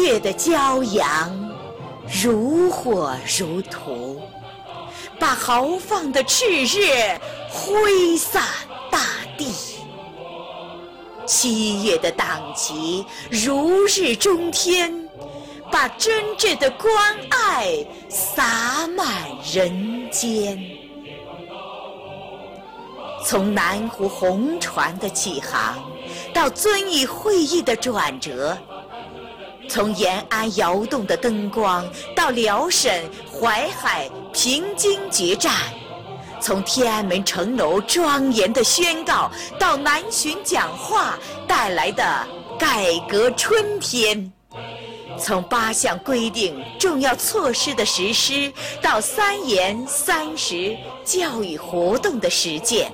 月的骄阳，如火如荼，把豪放的炽热挥洒大地。七月的党旗如日中天，把真挚的关爱洒满人间。从南湖红船的起航，到遵义会议的转折；从延安窑洞的灯光，到辽沈、淮海、平津决战；从天安门城楼庄严的宣告，到南巡讲话带来的改革春天；从八项规定重要措施的实施，到三严三实教育活动的实践。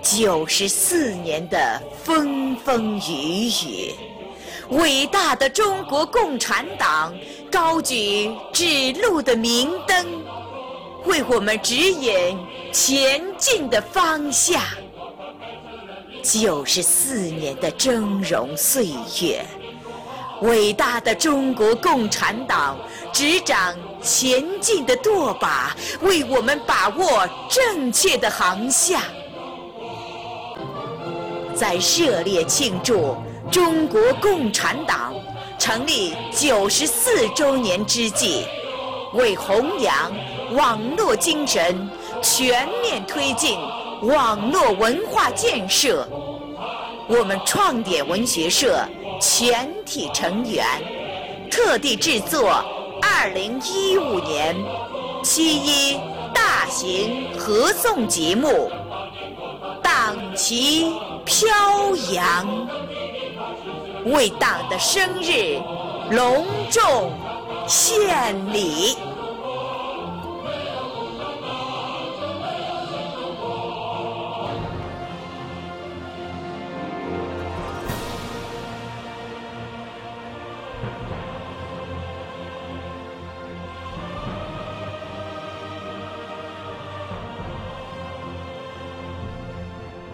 九十四年的风风雨雨，伟大的中国共产党高举指路的明灯，为我们指引前进的方向。九十四年的峥嵘岁月，伟大的中国共产党执掌前进的舵把，为我们把握正确的航向。在热烈庆祝中国共产党成立九十四周年之际，为弘扬网络精神，全面推进网络文化建设，我们创点文学社全体成员特地制作二零一五年七一大型合颂节目《党旗》。飘扬，为党的生日隆重献礼。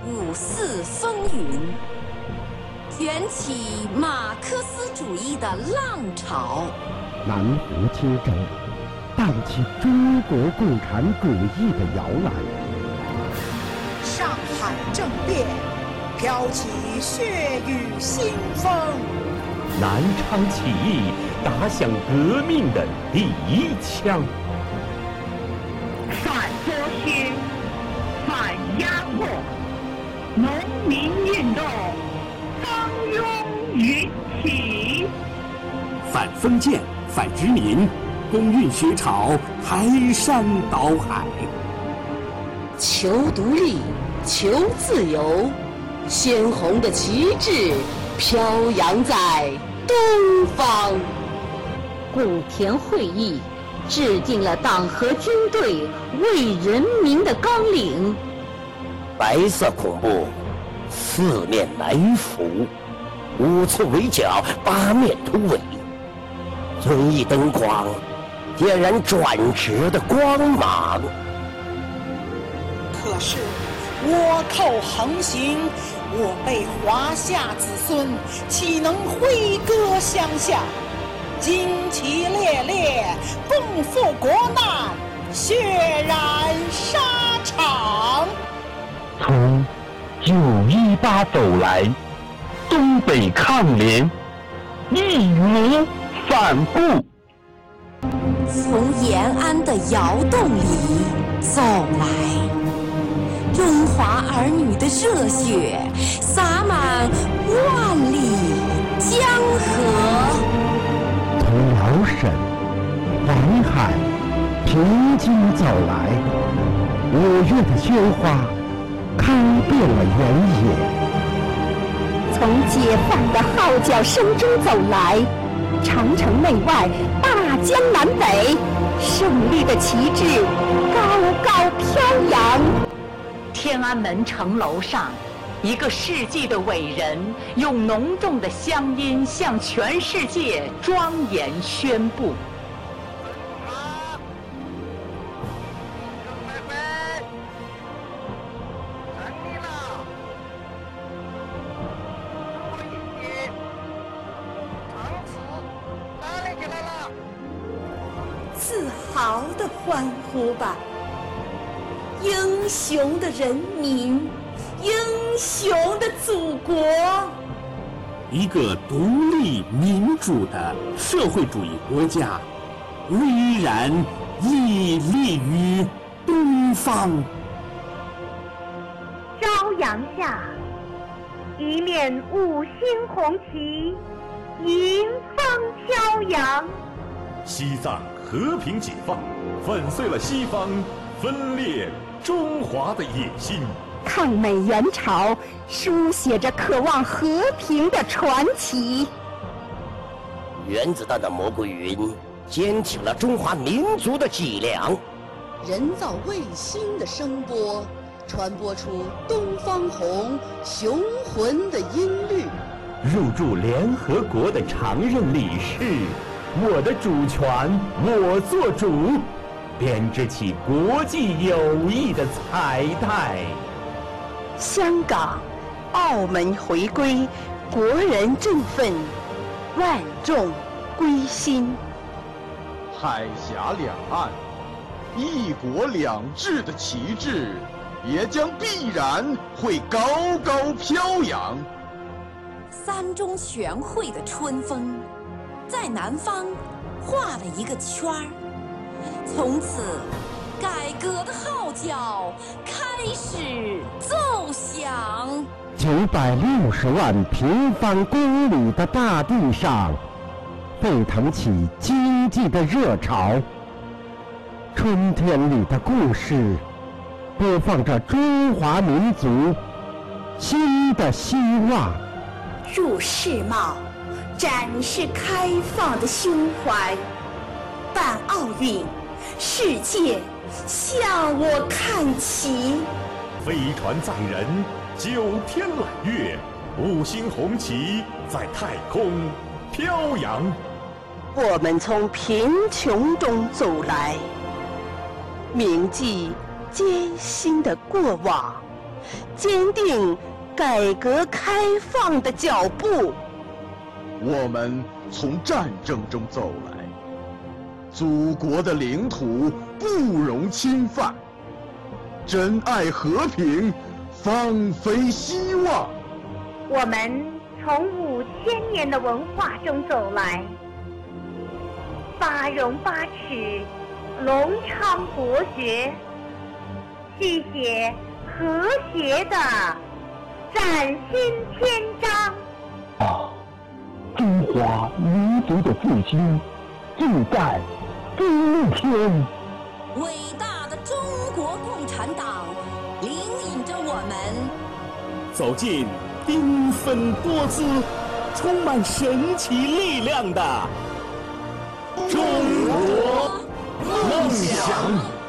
五四风云，卷起马克思主义的浪潮；南湖青州，荡起中国共产主义的摇篮；上海政变，飘起血雨腥风；南昌起义，打响革命的第一枪。反封建、反殖民，公运学潮排山倒海。求独立，求自由，鲜红的旗帜飘扬在东方。古田会议制定了党和军队为人民的纲领。白色恐怖四面来伏，五次围剿，八面突围。遵义灯光点燃转折的光芒。可是倭寇横行，我辈华夏子孙岂能挥戈相向？旌旗猎猎，共赴国难，血染沙场。从九一八走来，东北抗联义无反顾；从延安的窑洞里走来，中华儿女的热血洒满万里江河；从辽沈、黄海、平津走来，五月的鲜花。开遍了原野，从解放的号角声中走来，长城内外，大江南北，胜利的旗帜高高飘扬。天安门城楼上，一个世纪的伟人用浓重的乡音向全世界庄严宣布。好的欢呼吧！英雄的人民，英雄的祖国。一个独立民主的社会主义国家，巍然屹立于东方。朝阳下，一面五星红旗迎风飘扬。西藏和平解放，粉碎了西方分裂中华的野心。抗美援朝，书写着渴望和平的传奇。原子弹的蘑菇云，坚挺了中华民族的脊梁。人造卫星的声波，传播出东方红雄浑的音律。入驻联合国的常任理事，我的主权我做主，编织起国际友谊的彩带。香港、澳门回归，国人振奋，万众归心。海峡两岸，一国两制的旗帜，也将必然会高高飘扬。三中全会的春风，在南方画了一个圈儿，从此。改革的号角开始奏响。九百六十万平方公里的大地上，沸腾起经济的热潮。春天里的故事，播放着中华民族新的希望。入世贸，展示开放的胸怀。办奥运，世界。向我看齐！飞船载人，九天揽月，五星红旗在太空飘扬。我们从贫穷中走来，铭记艰辛的过往，坚定改革开放的脚步。我们从战争中走来。祖国的领土不容侵犯，珍爱和平，放飞希望。我们从五千年的文化中走来，八荣八耻，隆昌国学，续写和谐的崭新篇章。中华民族的复兴正在。今天，伟大的中国共产党领引着我们走进缤纷多姿、充满神奇力量的中国梦想。